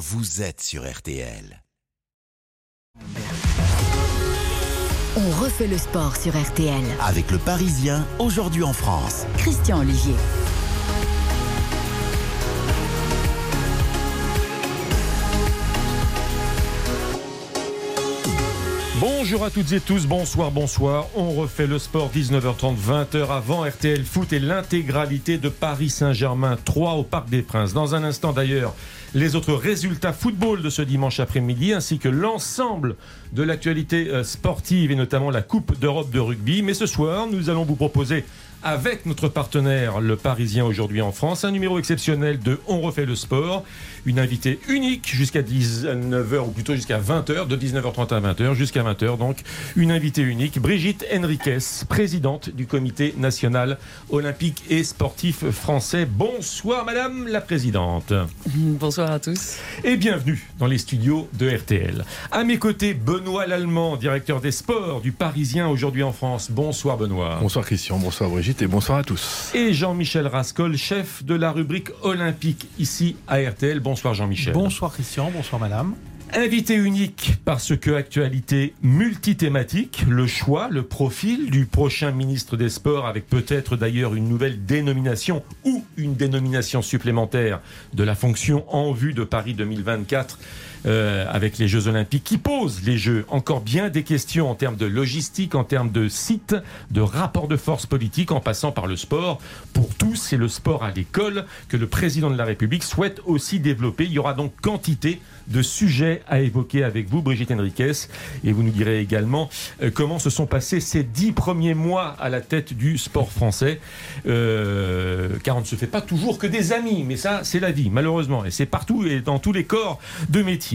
vous êtes sur RTL. On refait le sport sur RTL. Avec le Parisien, aujourd'hui en France. Christian Olivier. Bonjour à toutes et tous, bonsoir, bonsoir. On refait le sport 19h30, 20h avant RTL Foot et l'intégralité de Paris Saint-Germain 3 au Parc des Princes. Dans un instant d'ailleurs, les autres résultats football de ce dimanche après-midi ainsi que l'ensemble de l'actualité euh, sportive et notamment la Coupe d'Europe de rugby. Mais ce soir, nous allons vous proposer avec notre partenaire, le Parisien aujourd'hui en France, un numéro exceptionnel de On refait le sport, une invitée unique jusqu'à 19h ou plutôt jusqu'à 20h, de 19h30 à 20h jusqu'à 20h donc, une invitée unique, Brigitte Henriquez, présidente du comité national olympique et sportif français. Bonsoir madame la présidente. Bonsoir à tous. Et bienvenue dans les studios de RTL. À mes côtés, Benoît Lallemand, directeur des sports du Parisien aujourd'hui en France. Bonsoir Benoît. Bonsoir Christian, bonsoir Brigitte et bonsoir à tous. Et Jean-Michel Rascol, chef de la rubrique olympique ici à RTL. Bonsoir Jean-Michel. Bonsoir Christian, bonsoir madame. Invité unique parce que actualité multithématique, le choix, le profil du prochain ministre des Sports avec peut-être d'ailleurs une nouvelle dénomination ou une dénomination supplémentaire de la fonction en vue de Paris 2024 euh, avec les Jeux Olympiques qui posent les Jeux. Encore bien des questions en termes de logistique, en termes de site, de rapport de force politique, en passant par le sport. Pour tous, c'est le sport à l'école que le président de la République souhaite aussi développer. Il y aura donc quantité de sujets à évoquer avec vous, Brigitte Henriquez, et vous nous direz également euh, comment se sont passés ces dix premiers mois à la tête du sport français, euh, car on ne se fait pas toujours que des amis, mais ça, c'est la vie, malheureusement, et c'est partout et dans tous les corps de métier.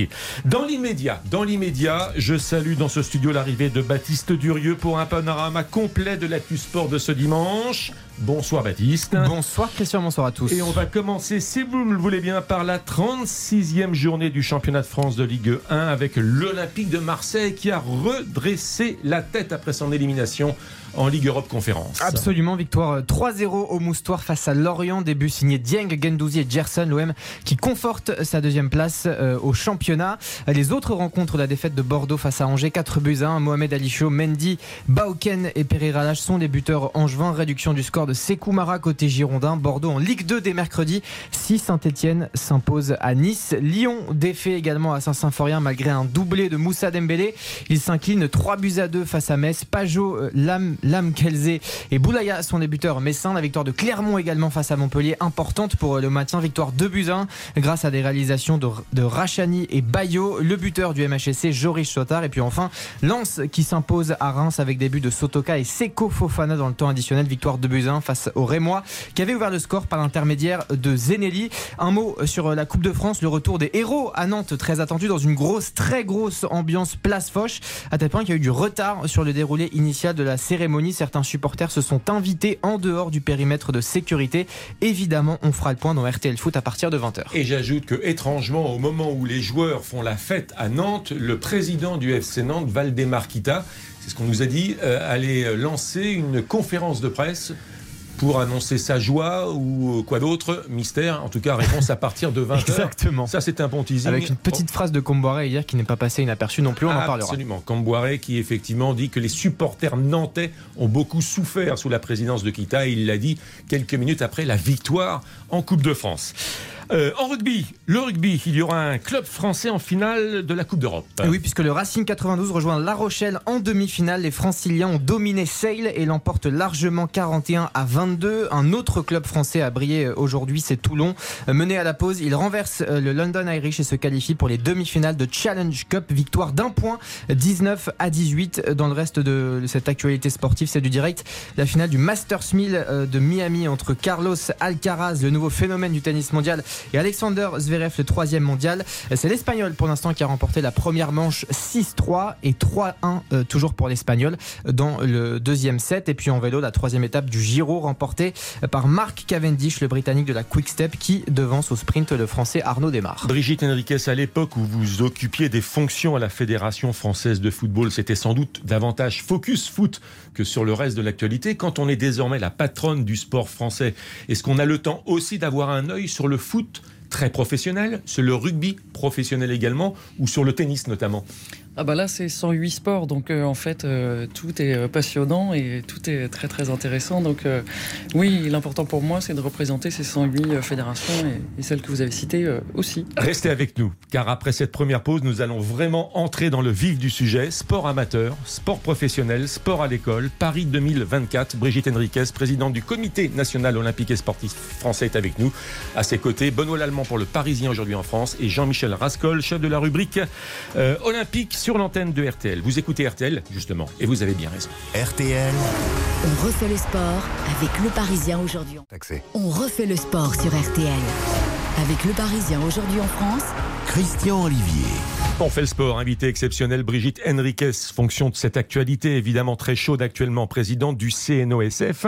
Dans l'immédiat, dans l'immédiat, je salue dans ce studio l'arrivée de Baptiste Durieux pour un panorama complet de l'actu sport de ce dimanche. Bonsoir Baptiste. Bonsoir Christian, bonsoir à tous. Et on va commencer, si vous le voulez bien, par la 36e journée du championnat de France de Ligue 1 avec l'Olympique de Marseille qui a redressé la tête après son élimination en Ligue Europe Conférence. Absolument, victoire 3-0 euh, au Moustoir face à Lorient, début signé Dieng, Gendouzi et Gerson, l'OM qui conforte sa deuxième place euh, au championnat. Les autres rencontres, la défaite de Bordeaux face à Angers, 4 buts 1, Mohamed Ali Mendy, Bauken et Pereira sont des buteurs angevins, réduction du score de Sekoumara côté Girondin, Bordeaux en Ligue 2 dès mercredi, 6 Saint-Etienne s'impose à Nice, Lyon défait également à Saint-Symphorien malgré un doublé de Moussa Dembélé, il s'incline 3 buts à 2 face à Metz, Pajot, euh, Lam Lam Kelze et Boulaya sont des buteurs messins. La victoire de Clermont également face à Montpellier, importante pour le maintien. Victoire 2 buts 1 grâce à des réalisations de, Rachani et Bayo. Le buteur du MHSC, Joris Chotard. Et puis enfin, Lens qui s'impose à Reims avec des buts de Sotoka et Seko Fofana dans le temps additionnel. Victoire 2 buts 1 face au Rémois qui avait ouvert le score par l'intermédiaire de Zenelli. Un mot sur la Coupe de France, le retour des héros à Nantes, très attendu dans une grosse, très grosse ambiance place Foch, à tel point qu'il y a eu du retard sur le déroulé initial de la cérémonie certains supporters se sont invités en dehors du périmètre de sécurité. Évidemment, on fera le point dans RTL Foot à partir de 20h. Et j'ajoute que, étrangement, au moment où les joueurs font la fête à Nantes, le président du FC Nantes, Valdemar Kita, c'est ce qu'on nous a dit, euh, allait lancer une conférence de presse pour annoncer sa joie ou quoi d'autre Mystère. En tout cas, réponse à partir de 20h. Exactement. Ça, c'est un bon teasing. Avec une petite phrase de Comboiré hier qui n'est pas passée inaperçue non plus, on en parlera. Absolument. Comboiré qui effectivement dit que les supporters nantais ont beaucoup souffert sous la présidence de Kita. Et il l'a dit quelques minutes après la victoire en Coupe de France. Euh, en rugby, le rugby, il y aura un club français en finale de la Coupe d'Europe. Oui, puisque le Racing 92 rejoint La Rochelle en demi-finale. Les Franciliens ont dominé Sale et l'emportent largement 41 à 22. Un autre club français a brillé aujourd'hui, c'est Toulon. Mené à la pause, il renverse euh, le London Irish et se qualifie pour les demi-finales de Challenge Cup. Victoire d'un point, 19 à 18. Dans le reste de cette actualité sportive, c'est du direct. La finale du Masters 1000 euh, de Miami entre Carlos Alcaraz, le nouveau phénomène du tennis mondial, et Alexander Zverev, le troisième mondial. C'est l'Espagnol pour l'instant qui a remporté la première manche 6-3 et 3-1 euh, toujours pour l'Espagnol dans le deuxième set. Et puis en vélo, la troisième étape du Giro remportée par Marc Cavendish, le Britannique de la Quick Step, qui devance au sprint le Français Arnaud Desmar. Brigitte Henriquez, à l'époque où vous occupiez des fonctions à la Fédération française de football, c'était sans doute davantage focus foot que sur le reste de l'actualité. Quand on est désormais la patronne du sport français, est-ce qu'on a le temps aussi d'avoir un œil sur le foot très professionnel, sur le rugby professionnel également, ou sur le tennis notamment? Ah bah là c'est 108 sports donc euh, en fait euh, tout est euh, passionnant et tout est très très intéressant donc oui l'important pour moi c'est de représenter ces 108 fédérations et, celles que vous avez citées aussi. Restez avec nous car après cette première pause nous allons vraiment entrer dans le vif du sujet sport amateur, sport professionnel, sport à l'école, Paris 2024. Brigitte Henriquez, présidente du comité national olympique et sportif français est avec nous. À ses côtés Benoît Lallemand pour le Parisien aujourd'hui en France et Jean-Michel Rascol, chef de la rubrique olympique sur l'antenne de RTL. Vous écoutez RTL, justement, et vous avez bien raison. RTL. On refait le sport avec le Parisien aujourd'hui. On refait le sport sur RTL. Avec le Parisien aujourd'hui en France. Christian Olivier. On fait le sport, invité exceptionnel Brigitte Henriquez, fonction de cette actualité évidemment très chaude actuellement, présidente du CNOSF.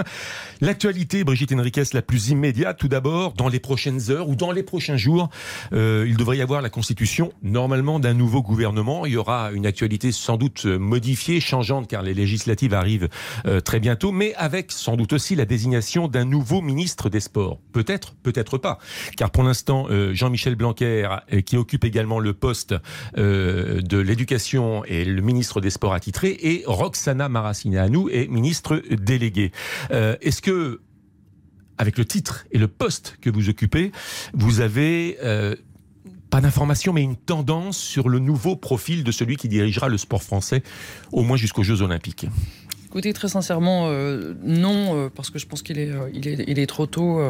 L'actualité, Brigitte Henriquez, la plus immédiate, tout d'abord, dans les prochaines heures ou dans les prochains jours, euh, il devrait y avoir la constitution normalement d'un nouveau gouvernement. Il y aura une actualité sans doute modifiée, changeante, car les législatives arrivent euh, très bientôt, mais avec sans doute aussi la désignation d'un nouveau ministre des Sports. Peut-être, peut-être pas, car pour l'instant, euh, Jean-Michel Blanquer, qui occupe également le poste euh, de l'éducation et le ministre des Sports attitré, et Roxana Maracineanu est ministre déléguée. Euh, est-ce que, avec le titre et le poste que vous occupez, vous avez euh, pas d'informations, mais une tendance sur le nouveau profil de celui qui dirigera le sport français, au moins jusqu'aux Jeux Olympiques? Écoutez, très sincèrement, euh, non, euh, parce que je pense qu'il est, euh, il est, il est, trop tôt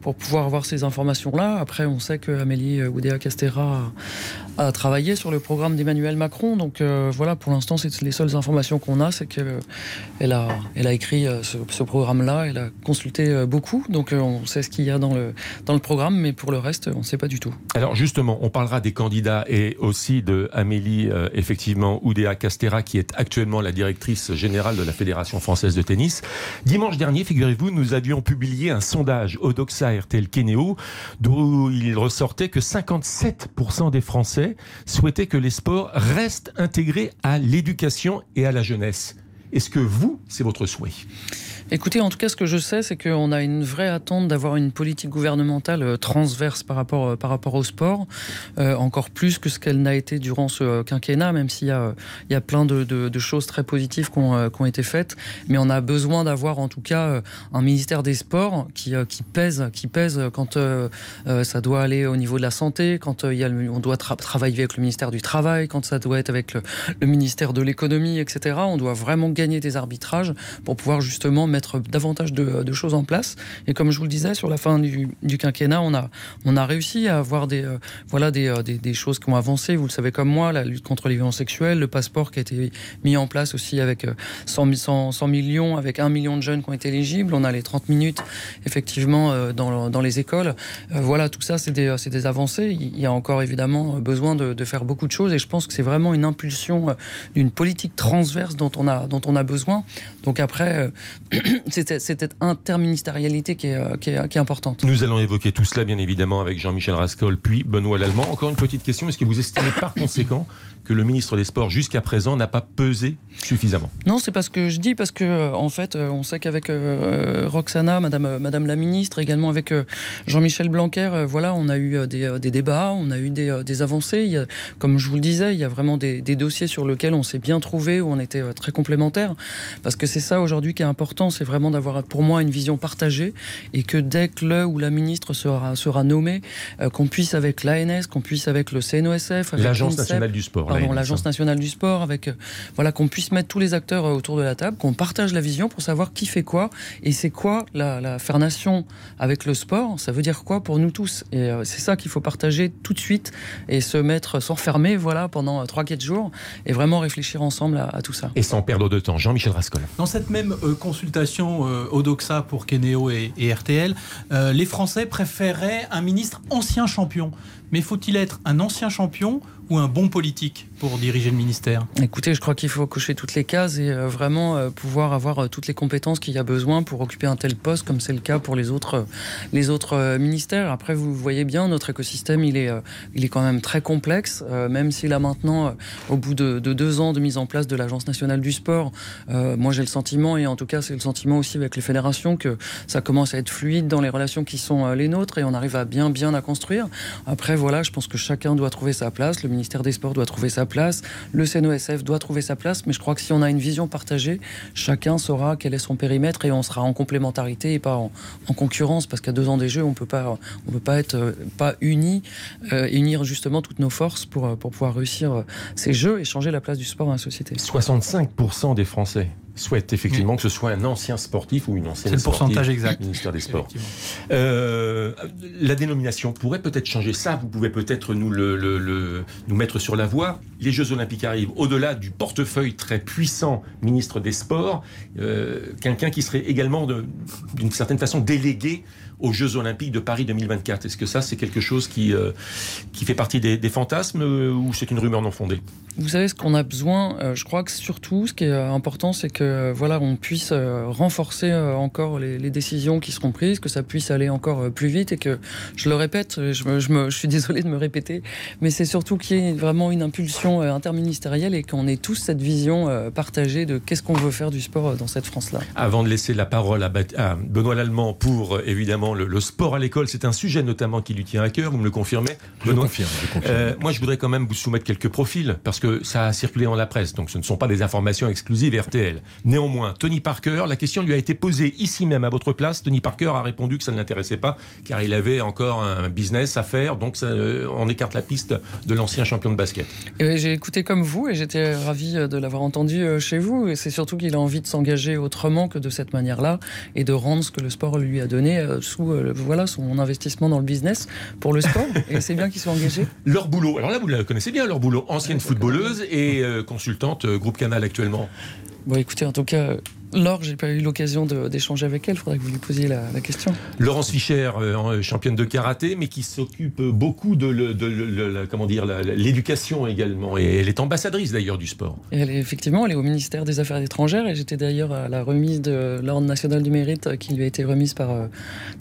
pour pouvoir avoir ces informations-là. Après, on sait que Amélie Oudéa-Castera a, a, travaillé sur le programme d'Emmanuel Macron. Donc voilà, pour l'instant, c'est les seules informations qu'on a, c'est qu'elle a, elle a écrit ce, programme-là, elle a consulté beaucoup. Donc on sait ce qu'il y a dans le, dans le programme, mais pour le reste, on ne sait pas du tout. Alors justement, on parlera des candidats et aussi de Amélie, effectivement, Oudéa-Castera, qui est actuellement la directrice générale de la Fédération française de tennis. Dimanche dernier, figurez-vous, nous avions publié un sondage Odoxa RTL Keneo, d'où il ressortait que 57% des Français souhaitaient que les sports restent intégrés à l'éducation et à la jeunesse. Est-ce que vous, c'est votre souhait? Écoutez, en tout cas, ce que je sais, c'est qu'on a une vraie attente d'avoir une politique gouvernementale euh, transverse par rapport, euh, par rapport au sport, euh, encore plus que ce qu'elle n'a été durant ce quinquennat, même s'il y a, plein de, choses très positives qui ont, été faites. Mais on a besoin d'avoir en tout cas un ministère des Sports qui, pèse, qui pèse quand ça doit aller au niveau de la santé, quand on doit tra travailler avec le ministère du Travail, quand ça doit être avec le, le ministère de l'économie, etc. On doit vraiment gagner des arbitrages pour pouvoir justement mettre davantage de, choses en place. Et comme je vous le disais, sur la fin du, quinquennat, on a, on a réussi à avoir des, euh, voilà, euh, des, des, choses qui ont avancé. Vous le savez comme moi, la lutte contre les violences sexuelles, le passeport qui a été mis en place aussi avec 100, 100, 100 millions, avec un million de jeunes qui ont été éligibles. On a les 30 minutes, effectivement, euh, dans, dans les écoles. Voilà, tout ça, c'est des, des avancées. Il y a encore évidemment besoin de, de faire beaucoup de choses et je pense que c'est vraiment une impulsion d'une politique transverse dont on a, dont on a besoin. Donc après, c'est cette interministérialité qui est, euh, qui, est, qui est, importante. Nous allons évoquer tout cela, bien évidemment, avec Jean-Michel Rascol, puis Benoît Lallemand. Encore une petite question, est-ce que vous estimez par conséquent que le ministre des Sports, jusqu'à présent, n'a pas pesé suffisamment Non, c'est pas ce que je dis, parce que, euh, en fait, euh, on sait qu'avec Roxana, Madame, Madame la ministre, également avec Jean-Michel Blanquer, voilà, on a eu des, des, débats, on a eu des, des avancées. Il y a, comme je vous le disais, il y a vraiment des, des dossiers sur lesquels on s'est bien trouvé, où on était très complémentaires, parce que c'est ça aujourd'hui qui est important, c'est vraiment d'avoir pour moi une vision partagée et que dès que le ou la ministre sera, sera nommé, euh, qu'on puisse avec l'ANS, qu'on puisse avec le CNOSF, l'Agence nationale du sport, pardon, l'Agence nationale du sport, avec euh, voilà qu'on puisse mettre tous les acteurs euh, autour de la table, qu'on partage la vision pour savoir qui fait quoi et c'est quoi la, la, faire nation avec le sport, ça veut dire quoi pour nous tous et c'est ça qu'il faut partager tout de suite et se mettre s'enfermer voilà pendant 3-4 jours et vraiment réfléchir ensemble à, à, tout ça. Et sans perdre de temps, Jean-Michel Rascol. Dans cette même consultation Odoxa pour Kenéo et, RTL, euh, les Français préféraient un ministre ancien champion Mais faut-il être un ancien champion ou un bon politique pour diriger le ministère Écoutez, je crois qu'il faut cocher toutes les cases et euh, vraiment euh, pouvoir avoir euh, toutes les compétences qu'il y a besoin pour occuper un tel poste, comme c'est le cas pour les autres, les autres ministères. Après, vous voyez bien, notre écosystème, il est, il est quand même très complexe, même si là maintenant, au bout de, de, deux ans de mise en place de l'Agence nationale du sport, moi j'ai le sentiment, et en tout cas c'est le sentiment aussi avec les fédérations, que ça commence à être fluide dans les relations qui sont les nôtres et on arrive à bien, bien à construire. Après, voilà, je pense que chacun doit trouver sa place. Le ministère des Sports doit trouver sa place, le CNOSF doit trouver sa place, mais je crois que si on a une vision partagée, chacun saura quel est son périmètre et on sera en complémentarité et pas en, concurrence, parce qu'à deux ans des Jeux, on peut pas, on peut pas être euh, pas unis, euh, unir justement toutes nos forces pour, euh, pour pouvoir réussir ces Jeux et changer la place du sport dans la société. 65% des Français souhaite effectivement que ce soit un ancien sportif ou une ancienne C'est le pourcentage exact. Ministère des Sports. Euh, la dénomination pourrait peut-être changer ça. Vous pouvez peut-être nous, le, nous mettre sur la voie. Les Jeux Olympiques arrivent. Au-delà du portefeuille très puissant ministre des Sports, euh, quelqu'un qui serait également d'une certaine façon délégué aux Jeux Olympiques de Paris 2024. Est-ce que ça, c'est quelque chose qui, euh, qui fait partie des, fantasmes euh, ou c'est une rumeur non fondée? Vous savez, ce qu'on a besoin, euh, je crois que surtout, ce qui est important, c'est que voilà, on puisse renforcer encore les, décisions qui seront prises, que ça puisse aller encore plus vite et que, je le répète, je, je, me, je suis désolé de me répéter, mais c'est surtout qu'il y ait vraiment une impulsion interministérielle et qu'on ait tous cette vision partagée de qu'est-ce qu'on veut faire du sport dans cette France-là. Avant de laisser la parole à, à Benoît Lallemand pour évidemment le, sport à l'école, c'est un sujet notamment qui lui tient à cœur, vous me le confirmez Je confirme. Euh, moi, je voudrais quand même vous soumettre quelques profils, parce que ça a circulé dans la presse, donc ce ne sont pas des informations exclusives RTL. Néanmoins, Tony Parker, la question lui a été posée ici même à votre place. Tony Parker a répondu que ça ne l'intéressait pas, car il avait encore un business à faire, donc ça, euh, on écarte la piste de l'ancien champion de basket. J'ai écouté comme vous, et j'étais ravi de l'avoir entendu euh, chez vous, et c'est surtout qu'il a envie de s'engager autrement que de cette manière-là, et de rendre ce que le sport lui a donné sous euh, voilà, son investissement dans le business pour le sport. et c'est bien qu'ils soient engagés. Leur boulot, alors là, vous la connaissez bien, leur boulot. Ancienne footballeuse et euh, consultante euh, groupe Canal actuellement. Bon, écoutez, en tout cas, Laure, j'ai pas eu l'occasion d'échanger avec elle. Il faudrait que vous lui posiez la, question. Laurence Fischer, euh, championne de karaté, mais qui s'occupe beaucoup de, le, comment dire l'éducation également. Et elle est ambassadrice d'ailleurs du sport. elle est, effectivement, elle est au ministère des Affaires étrangères. Et j'étais d'ailleurs à la remise de l'ordre national du mérite qui lui a été remise par euh,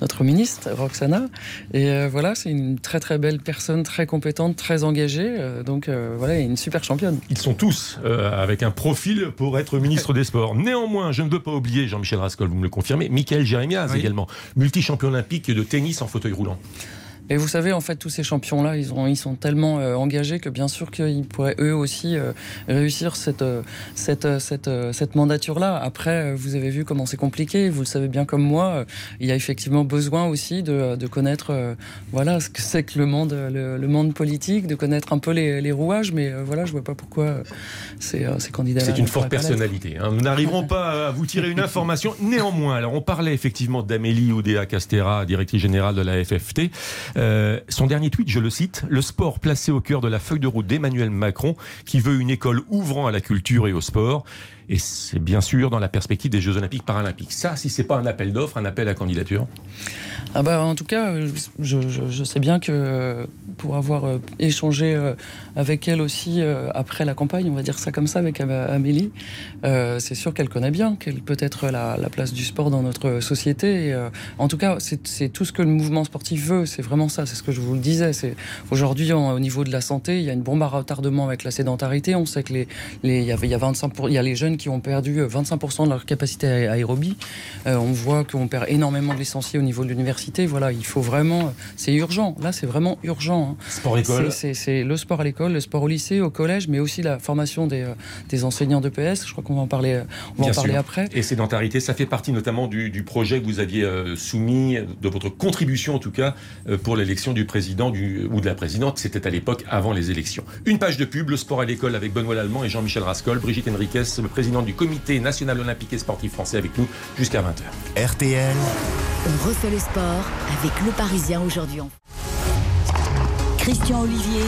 notre ministre Roxana. Et euh, voilà, c'est une très très belle personne, très compétente, très engagée. donc voilà, une super championne. Ils sont tous avec un profil pour être ministre des Sports. Néanmoins, je ne veux pas oublier, Jean-Michel Rascol, vous me le confirmez, Michael Jérémiaz également, multi-champion olympique de tennis en fauteuil roulant. Et vous savez, en fait, tous ces champions-là, ils, ils sont tellement euh, engagés que bien sûr qu'ils pourraient eux aussi euh, réussir cette, euh, cette, cette, cette mandature-là. Après, vous avez vu comment c'est compliqué. Vous le savez bien comme moi. il y a effectivement besoin aussi de, de connaître voilà, ce que c'est que le monde, le, monde politique, de connaître un peu les, les rouages. Mais voilà, je vois pas pourquoi ces, ces candidats C'est une forte personnalité. Hein. Nous n'arriverons pas à vous tirer une information. Néanmoins, alors on parlait effectivement d'Amélie Oudéa Castera, directrice générale de la FFT. Euh, son dernier tweet, je le cite, le sport placé au cœur de la feuille de route d'Emmanuel Macron, qui veut une école ouvrant à la culture et au sport. Et c'est bien sûr dans la perspective des Jeux Olympiques Paralympiques. Ça, si c'est pas un appel d'offres, un appel à candidature ah bah, En tout cas, je, sais bien que pour avoir euh, échangé euh, avec elle aussi après la campagne, on va dire ça comme ça, avec Amélie, c'est sûr qu'elle connaît bien quelle peut être la, place du sport dans notre société. en tout cas, c'est tout ce que le mouvement sportif veut. C'est vraiment ça. C'est ce que je vous le disais. Aujourd'hui au niveau de la santé, il y a une bombe à retardement avec la sédentarité. On sait que les, y, a 25 il y a les jeunes qui ont perdu 25% euh, de leur capacité aérobie. Euh, on voit qu'on perd énormément de licenciés au niveau de l'université. Voilà, il faut vraiment. C'est urgent. Là, c'est vraiment urgent. Hein. Sport école. C'est le sport à l'école, le sport au lycée, au collège, mais aussi la formation des, euh, des enseignants d'EPS. Je crois qu'on va en parler, on va en parler après. Et sédentarité, ça fait partie notamment du, du projet que vous aviez soumis, de votre contribution en tout cas, pour l'élection du président du, ou de la présidente. C'était à l'époque avant les élections. Une page de pub, le sport à l'école avec Benoît Lallemand et Jean-Michel Rascol, Brigitte Henriquez, le président du Comité national olympique et sportif français avec nous jusqu'à 20h. RTL. On refait le sport avec le Parisien aujourd'hui. Christian Olivier.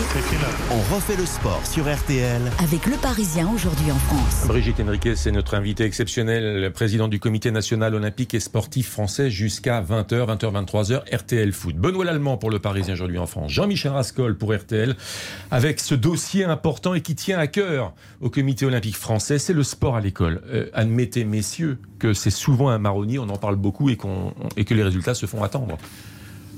On refait le sport sur RTL. Avec le Parisien aujourd'hui en France. Brigitte Henriquez, c'est notre invité exceptionnel, président du comité national olympique et sportif français jusqu'à 20h, 20h, 23h, RTL Foot. Benoît Lallemand pour le Parisien aujourd'hui en France. Jean-Michel Rascol pour RTL. Avec ce dossier important et qui tient à cœur au comité olympique français, c'est le sport à l'école. Euh, admettez, messieurs, que c'est souvent un marronnier, on en parle beaucoup et, et que les résultats se font attendre.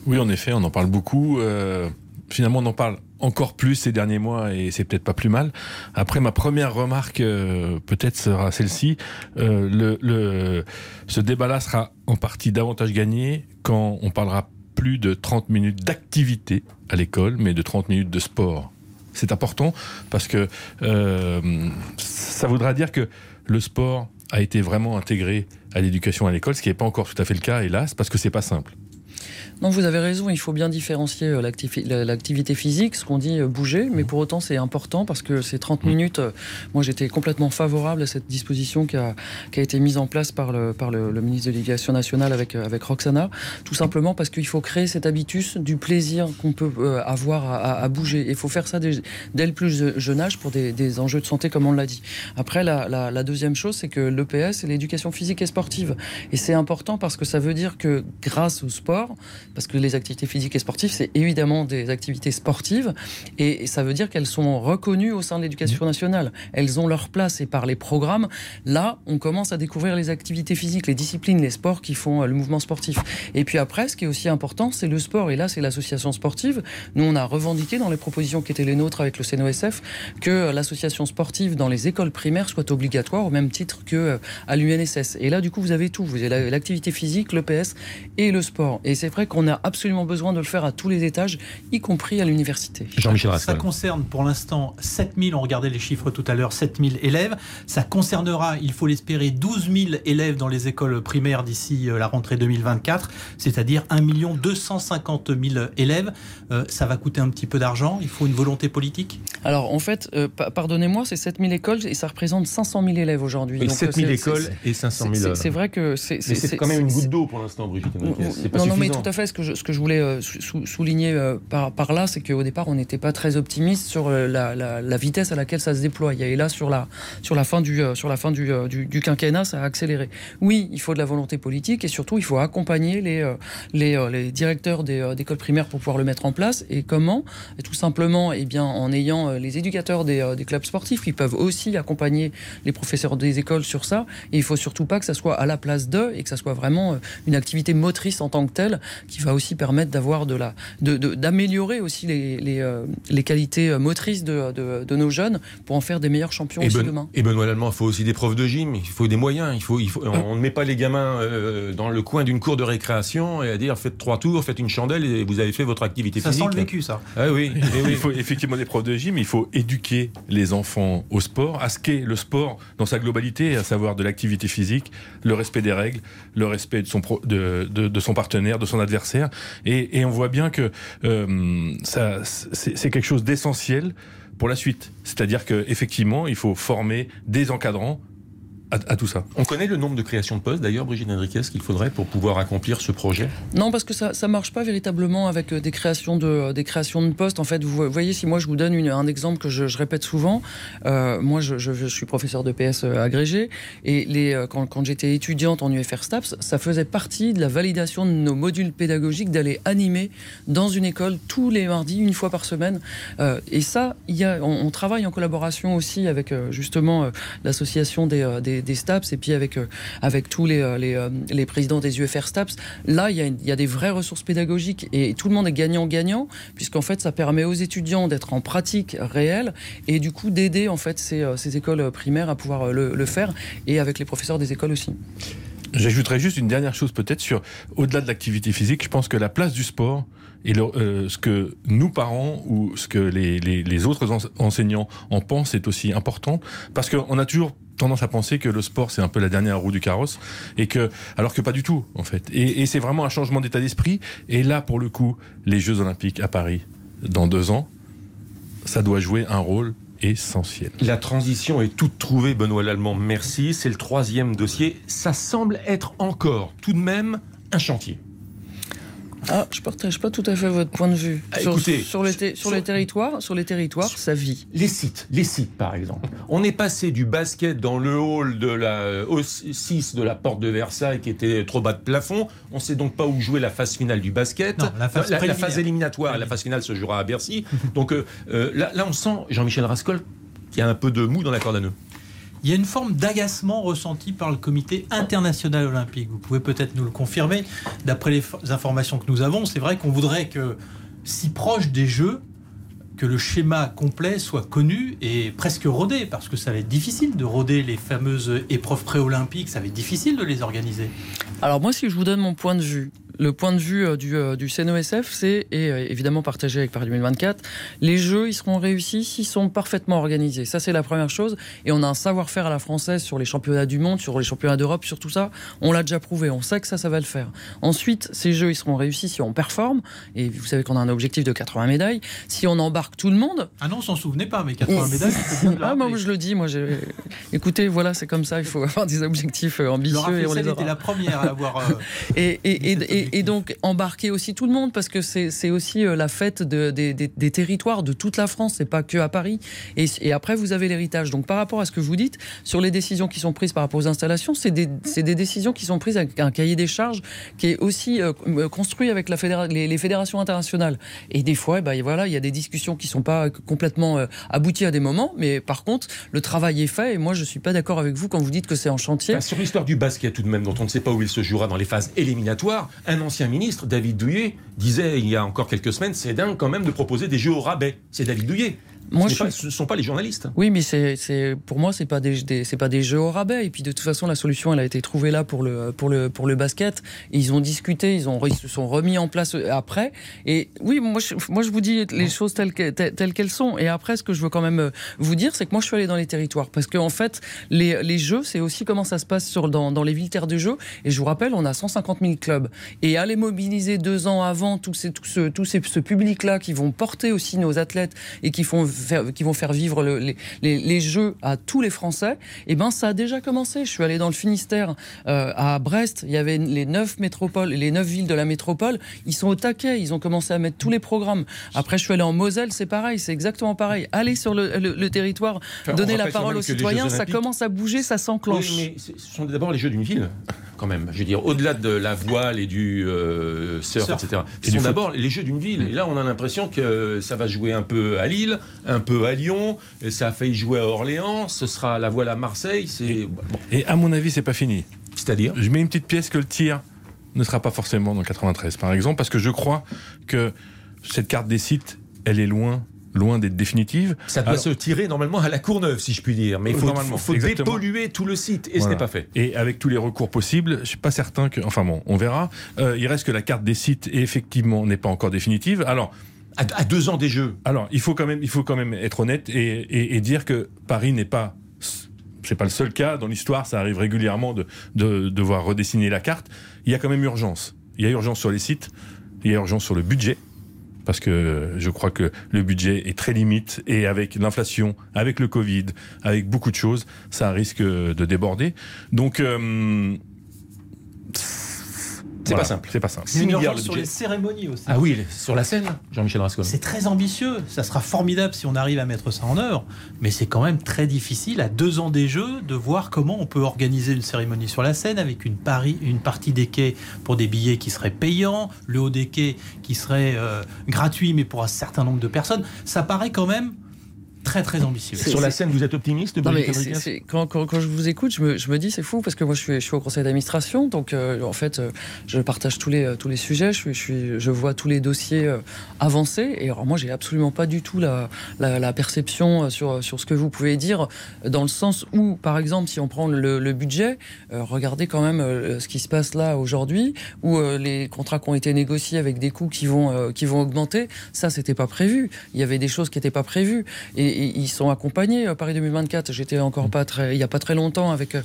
Oui, en effet, on en parle beaucoup. Euh, finalement, on en parle encore plus ces derniers mois et c'est peut-être pas plus mal. Après, ma première remarque euh, peut-être sera celle-ci. Euh, le, ce débat-là sera en partie davantage gagné quand on parlera plus de 30 minutes d'activité à l'école, mais de 30 minutes de sport. C'est important parce que euh, ça voudra dire que le sport a été vraiment intégré à l'éducation à l'école, ce qui n'est pas encore tout à fait le cas, hélas, parce que c'est pas simple. Non, vous avez raison, il faut bien différencier euh, l'activité physique, ce qu'on dit euh, bouger, mais pour autant c'est important parce que ces 30 mm. minutes, euh, moi j'étais complètement favorable à cette disposition qui a, qui a été mise en place par le, par le, ministre de l'Éducation nationale avec, avec Roxana, tout simplement parce qu'il faut créer cet habitus du plaisir qu'on peut avoir à, bouger. Il faut faire ça dès, le plus jeune âge pour des, enjeux de santé, comme on l'a dit. Après, la, la deuxième chose, c'est que l'EPS, c'est l'éducation physique et sportive. Et c'est important parce que ça veut dire que grâce au sport, parce que les activités physiques et sportives, c'est évidemment des activités sportives, et ça veut dire qu'elles sont reconnues au sein de l'éducation nationale. Elles ont leur place, et par les programmes, là, on commence à découvrir les activités physiques, les disciplines, les sports qui font euh, le mouvement sportif. Et puis après, ce qui est aussi important, c'est le sport, et là, c'est l'association sportive. Nous, on a revendiqué dans les propositions qui étaient les nôtres avec le CNOSF que l'association sportive dans les écoles primaires soit obligatoire au même titre que euh, à l'UNSS. Et là, du coup, vous avez tout. Vous avez l'activité physique, l'EPS et le sport. Et c'est vrai qu'on a absolument besoin de le faire à tous les étages, y compris à l'université. Jean-Michel Ça concerne pour l'instant 7000, on regardait les chiffres tout à l'heure, 7000 élèves. Ça concernera, il faut l'espérer, 12 000 élèves dans les écoles primaires d'ici euh, la rentrée 2024, c'est-à-dire 1 250 000 élèves. Euh, ça va coûter un petit peu d'argent, il faut une volonté politique? Alors en fait, euh, pardonnez-moi, c'est 7000 écoles et ça représente 500 000 élèves aujourd'hui. Oui, 7000 écoles et 500 000... C'est vrai que c'est... c'est quand même une goutte d'eau pour l'instant, Brigitte. non, non, mais tout à fait. Ce que je, ce que je voulais euh, souligner euh, par, par là, c'est qu'au départ, on n'était pas très optimiste sur euh, la, la, vitesse à laquelle ça se déploie. Et là, sur la, sur la fin, du, sur la fin du, du, quinquennat, ça a accéléré. Oui, il faut de la volonté politique et surtout, il faut accompagner les, les, les directeurs d'écoles primaires pour pouvoir le mettre en place. Et comment? Tout simplement eh bien, en ayant les éducateurs des, des clubs sportifs qui peuvent aussi accompagner les professeurs des écoles sur ça. Et il faut surtout pas que ça soit à la place d'eux et que ça soit vraiment une activité motrice en tant que telle qui va aussi permettre d'avoir de la, d'améliorer aussi les, les, euh, les, qualités euh, motrices de, de, nos jeunes pour en faire des meilleurs champions et aussi ben, demain. Et Benoît Allemand, il faut aussi des profs de gym, il faut des moyens. Il faut, il faut, on ne met pas les gamins euh, dans le coin d'une cour de récréation et à dire faites trois tours, faites une chandelle et vous avez fait votre activité ça physique. Ça sent le vécu, ça. Ah oui, il faut effectivement des profs de gym, il faut éduquer les enfants au sport, à ce qu'est le sport dans sa globalité, à savoir de l'activité physique, le respect des règles, le respect de son, de, de, de son partenaire, de son adversaire. Et, et on voit bien que euh, c'est quelque chose d'essentiel pour la suite. C'est-à-dire qu'effectivement, il faut former des encadrants à, tout ça. On connaît le nombre de créations de postes, d'ailleurs, Brigitte Henriquez, qu'il faudrait pour pouvoir accomplir ce projet? Non, parce que ça ne marche pas véritablement avec euh, des créations de, euh, des créations de postes. En fait, vous voyez, si moi je vous donne un exemple que je, répète souvent, euh, moi je, suis professeur de PS agrégé, et les, quand, quand j'étais étudiante en UFR STAPS, ça faisait partie de la validation de nos modules pédagogiques d'aller animer dans une école tous les mardis, une fois par semaine. et ça, y a, on, travaille en collaboration aussi avec justement l'association des, des des STAPS et puis avec, euh, avec tous les, euh, euh, les, présidents des UFR STAPS, là, il y, a, y, a, des vraies ressources pédagogiques et tout le monde est gagnant-gagnant, puisqu'en fait, ça permet aux étudiants d'être en pratique réelle et du coup d'aider en fait ces, ces, écoles primaires à pouvoir le, le faire et avec les professeurs des écoles aussi. J'ajouterais juste une dernière chose peut-être sur, au-delà de l'activité physique, je pense que la place du sport et ce que nous parents ou ce que les, les, les autres enseignants en pensent est aussi important parce qu'on a toujours tendance à penser que le sport c'est un peu la dernière roue du carrosse et que alors que pas du tout en fait et, et c'est vraiment un changement d'état d'esprit et là pour le coup les Jeux Olympiques à Paris dans deux ans ça doit jouer un rôle essentiel. La transition est toute trouvée, Benoît Lallemand. Merci. C'est le troisième dossier. Ça semble être encore tout de même un chantier. Ah, je partage pas tout à fait votre point de vue. Ah, sur, écoutez, sur, les, sur, les territoires, sur les territoires, ça vit. Les sites, les sites par exemple. On est passé du basket dans le hall de la 6 de la porte de Versailles qui était trop bas de plafond. On sait donc pas où jouer la phase finale du basket. Non, la, phase la, phase éliminatoire, la phase finale se jouera à Bercy. donc euh, euh, là, là, on sent Jean-Michel Rascol qui a un peu de mou dans la corde à nœud. Il y a une forme d'agacement ressenti par le comité international olympique. Vous pouvez peut-être nous le confirmer. D'après les informations que nous avons, c'est vrai qu'on voudrait que, si proche des Jeux, que le schéma complet soit connu et presque rodé, parce que ça va être difficile de roder les fameuses épreuves pré-olympiques, ça va être difficile de les organiser. Alors moi, si je vous donne mon point de vue, le point de vue euh, du, euh, du CNOSF, c'est, et euh, évidemment partagé avec Paris 2024, les jeux, ils seront réussis s'ils sont parfaitement organisés. Ça, c'est la première chose. Et on a un savoir-faire à la française sur les championnats du monde, sur les championnats d'Europe, sur tout ça. On l'a déjà prouvé. On sait que ça, ça va le faire. Ensuite, ces jeux, ils seront réussis si on performe. Et vous savez qu'on a un objectif de 80 médailles. Si on embarque tout le monde. Ah non, on s'en souvenait pas, mais 80 médailles, Ah, moi, je le dis. Moi, écoutez, voilà, c'est comme ça. Il faut avoir des objectifs ambitieux. et on les était la première à avoir. et, et, et, et, donc embarquer aussi tout le monde parce que c'est aussi euh, la fête de, des territoires de toute la France, c'est pas que à Paris. Et, après vous avez l'héritage. Donc par rapport à ce que vous dites sur les décisions qui sont prises par rapport aux installations, c'est des, décisions qui sont prises avec un cahier des charges qui est aussi euh, euh, construit avec les, fédérations internationales. Et des fois, bah, voilà, il y a des discussions qui sont pas complètement abouties à des moments, mais par contre le travail est fait. Et moi je suis pas d'accord avec vous quand vous dites que c'est en chantier. Bah, sur l'histoire du basket tout de même, dont on ne sait pas où il se jouera dans les phases éliminatoires, un ancien ministre, David Douillet, disait il y a encore quelques semaines, c'est dingue quand même de proposer des jeux au rabais. C'est David Douillet. Moi, ce, ne sont pas les journalistes. Oui, mais c'est pour moi, c'est pas des, c'est pas des jeux au rabais. Et puis de toute façon, la solution, elle a été trouvée là pour le pour le pour le basket. ils ont discuté, ils ont ils se sont remis en place après. Et oui, moi, je, moi, je vous dis les choses telles telles qu'elles sont. Et après, ce que je veux quand même euh, vous dire, c'est que moi, je suis allé dans les territoires parce qu'en en fait, les, les jeux, c'est aussi comment ça se passe sur dans, dans les villes terres de jeu. Et je vous rappelle, on a 150 000 clubs. Et aller mobiliser deux ans avant tout, ces, tout ce tout ces, ce public-là qui vont porter aussi nos athlètes et qui font qui vont faire vivre les, les, jeux à tous les Français, et eh ben ça a déjà commencé. Je suis allé dans le Finistère, euh, à Brest, il y avait les neuf métropoles, les neuf villes de la métropole, ils sont au taquet, ils ont commencé à mettre tous les programmes. Après, je suis allé en Moselle, c'est pareil, c'est exactement pareil. Aller sur le, le, territoire, donner la parole aux citoyens, ça commence à bouger, ça s'enclenche. mais ce sont d'abord les jeux d'une ville quand même. Je veux dire, au-delà de la voile et du euh, surf, etc. Ce sont d'abord les jeux d'une ville. Et là, on a l'impression que ça va jouer un peu à Lille, un peu à Lyon, et ça a failli jouer à Orléans, ce sera la voile à Marseille. Et, et à mon avis, c'est pas fini. C'est-à-dire? Je mets une petite pièce que le tir ne sera pas forcément dans 93, par exemple, parce que je crois que cette carte des sites, elle est loin loin d'être définitive. Ça doit se tirer normalement à la Courneuve, si je puis dire. Mais il faut, faut, dépolluer tout le site, et ce n'est pas fait. Et avec tous les recours possibles, je suis pas certain que... Enfin bon, on verra. Euh, il reste que la carte des sites, effectivement, n'est pas encore définitive. Alors... À, deux ans des Jeux. Alors, il faut quand même, il faut quand même être honnête et, dire que Paris n'est pas c'est pas le seul cas dans l'histoire, ça arrive régulièrement de, de devoir redessiner la carte. Il y a quand même urgence. Il y a urgence sur les sites, il y a urgence sur le budget parce que je crois que le budget est très limite et avec l'inflation, avec le Covid, avec beaucoup de choses, ça risque de déborder. Donc euh, c'est pas simple. C'est pas simple. 6 milliards sur les cérémonies aussi. Ah oui, sur la scène, Jean-Michel Rascon. C'est très ambitieux. Ça sera formidable si on arrive à mettre ça en œuvre. Mais c'est quand même très difficile, à deux ans des Jeux, de voir comment on peut organiser une cérémonie sur la scène avec une, une partie des quais pour des billets qui seraient payants, le haut des quais qui serait euh, gratuit, mais pour un certain nombre de personnes. Ça paraît quand même très très ambitieux. Sur la scène, vous êtes optimiste non, mais quand, quand, quand, je vous écoute, je me, je me dis c'est fou parce que moi je suis, je suis au conseil d'administration, donc euh, en fait euh, je partage tous les, tous les sujets, je, suis, je, suis, je vois tous les dossiers euh, avancer et alors moi j'ai absolument pas du tout la, la, la, perception sur, sur ce que vous pouvez dire dans le sens où par exemple si on prend le, le budget, regardez quand même ce qui se passe là aujourd'hui où les contrats qui ont été négociés avec des coûts qui vont, qui vont augmenter, ça c'était pas prévu. Il y avait des choses qui n'étaient pas prévues et et, ils sont accompagnés. Paris 2024, j'étais encore pas très, il y a pas très longtemps avec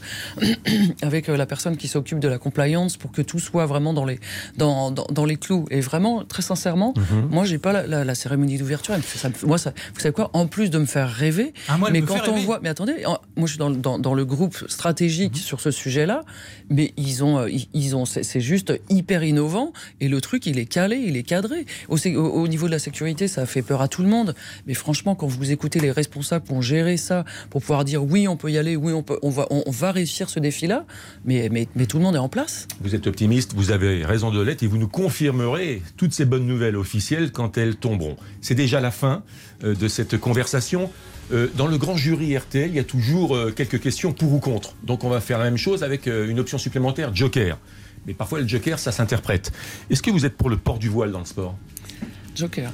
avec la personne qui s'occupe de la compliance pour que tout soit vraiment dans les dans, dans, les clous. Et vraiment, très sincèrement, mhm. moi j'ai pas la, cérémonie d'ouverture. Moi, ça, vous savez quoi? En plus de me faire rêver, ah, mais quand on voit, mais attendez, moi je suis dans, dans, dans le groupe stratégique mhm. sur ce sujet-là, mais ils ont ils ont c'est juste hyper innovant et le truc il est calé, il est cadré. Au, au, niveau de la sécurité, ça fait peur à tout le monde. Mais franchement, quand vous écoutez les responsables pour gérer ça, pour pouvoir dire oui, on peut y aller, oui, on, peut, on, va, on, va réussir ce défi-là, mais, mais, mais, tout le monde est en place. Vous êtes optimiste, vous avez raison de l'être et vous nous confirmerez toutes ces bonnes nouvelles officielles quand elles tomberont. C'est déjà la fin euh, de cette conversation. Euh, dans le grand jury RTL, il y a toujours euh, quelques questions pour ou contre. Donc on va faire la même chose avec une option supplémentaire, Joker. Mais parfois, le Joker, ça s'interprète. Est-ce que vous êtes pour le port du voile dans le sport? Joker.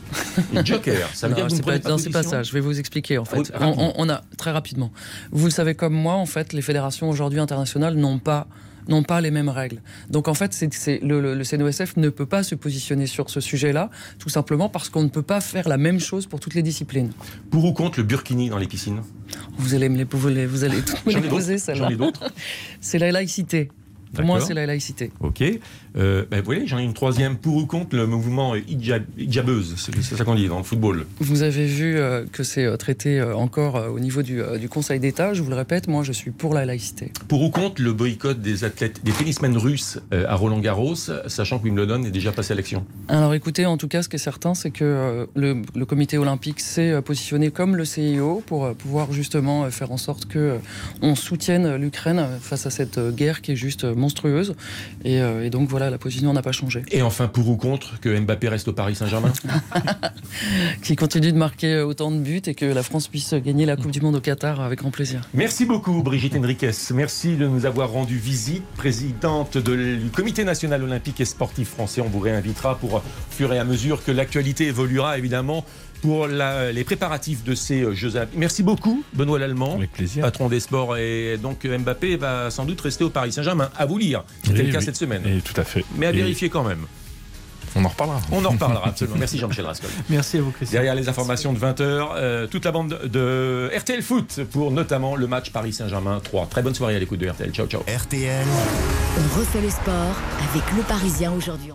Joker, ça veut dire que vous pas, Non, c'est pas ça. Je vais vous expliquer en fait. on, a très rapidement. Vous le savez comme moi, en fait, les fédérations aujourd'hui internationales n'ont pas n'ont pas les mêmes règles. Donc en fait, c'est, le, le, CNOSF ne peut pas se positionner sur ce sujet-là, tout simplement parce qu'on ne peut pas faire la même chose pour toutes les disciplines. Pour ou contre le burkini dans les piscines? Vous allez me les, vous allez, vous allez me les poser, celle-là. J'en ai d'autres. c'est la laïcité. Pour moi, c'est la laïcité. Ok. Euh, ben, vous voyez, j'en ai une troisième pour ou contre le mouvement hijabeuse. C'est ça qu'on dit dans le football. Vous avez vu euh, que c'est euh, traité encore au niveau du, Conseil d'État. Je vous le répète, moi, je suis pour la laïcité. Pour ou contre le boycott des athlètes, des tennismen russes à Roland Garros, sachant que Wimbledon est déjà passé à l'action? Alors écoutez, en tout cas, ce qui est certain, c'est que le, le, comité olympique s'est positionné comme le CIO pour pouvoir justement faire en sorte que on soutienne l'Ukraine face à cette guerre qui est juste monstrueuse. Euh, et, donc voilà, la position n'a pas changé. Et enfin, pour ou contre que Mbappé reste au Paris Saint-Germain? Qui continue de marquer autant de buts et que la France puisse gagner la Coupe du Monde au Qatar avec grand plaisir. Merci beaucoup Brigitte Henriquez. Merci de nous avoir rendu visite, présidente du Comité national olympique et sportif français. On vous réinvitera pour, au fur et à mesure que l'actualité évoluera évidemment pour les préparatifs de ces euh, Jeux Merci beaucoup, Benoît Lallemand, patron des sports. Et donc Mbappé va sans doute rester au Paris Saint-Germain. À vous lire. C'était le cas cette semaine. Et tout à fait. Mais à vérifier quand même. On en reparlera. On en reparlera, absolument. Merci Jean-Michel Rascol. Merci à vous, Christian. Derrière les informations de 20h, euh, toute la bande de RTL Foot pour notamment le match Paris Saint-Germain 3. Très bonne soirée à l'écoute de RTL. Ciao, ciao. RTL. On refait le sport avec le Parisien aujourd'hui.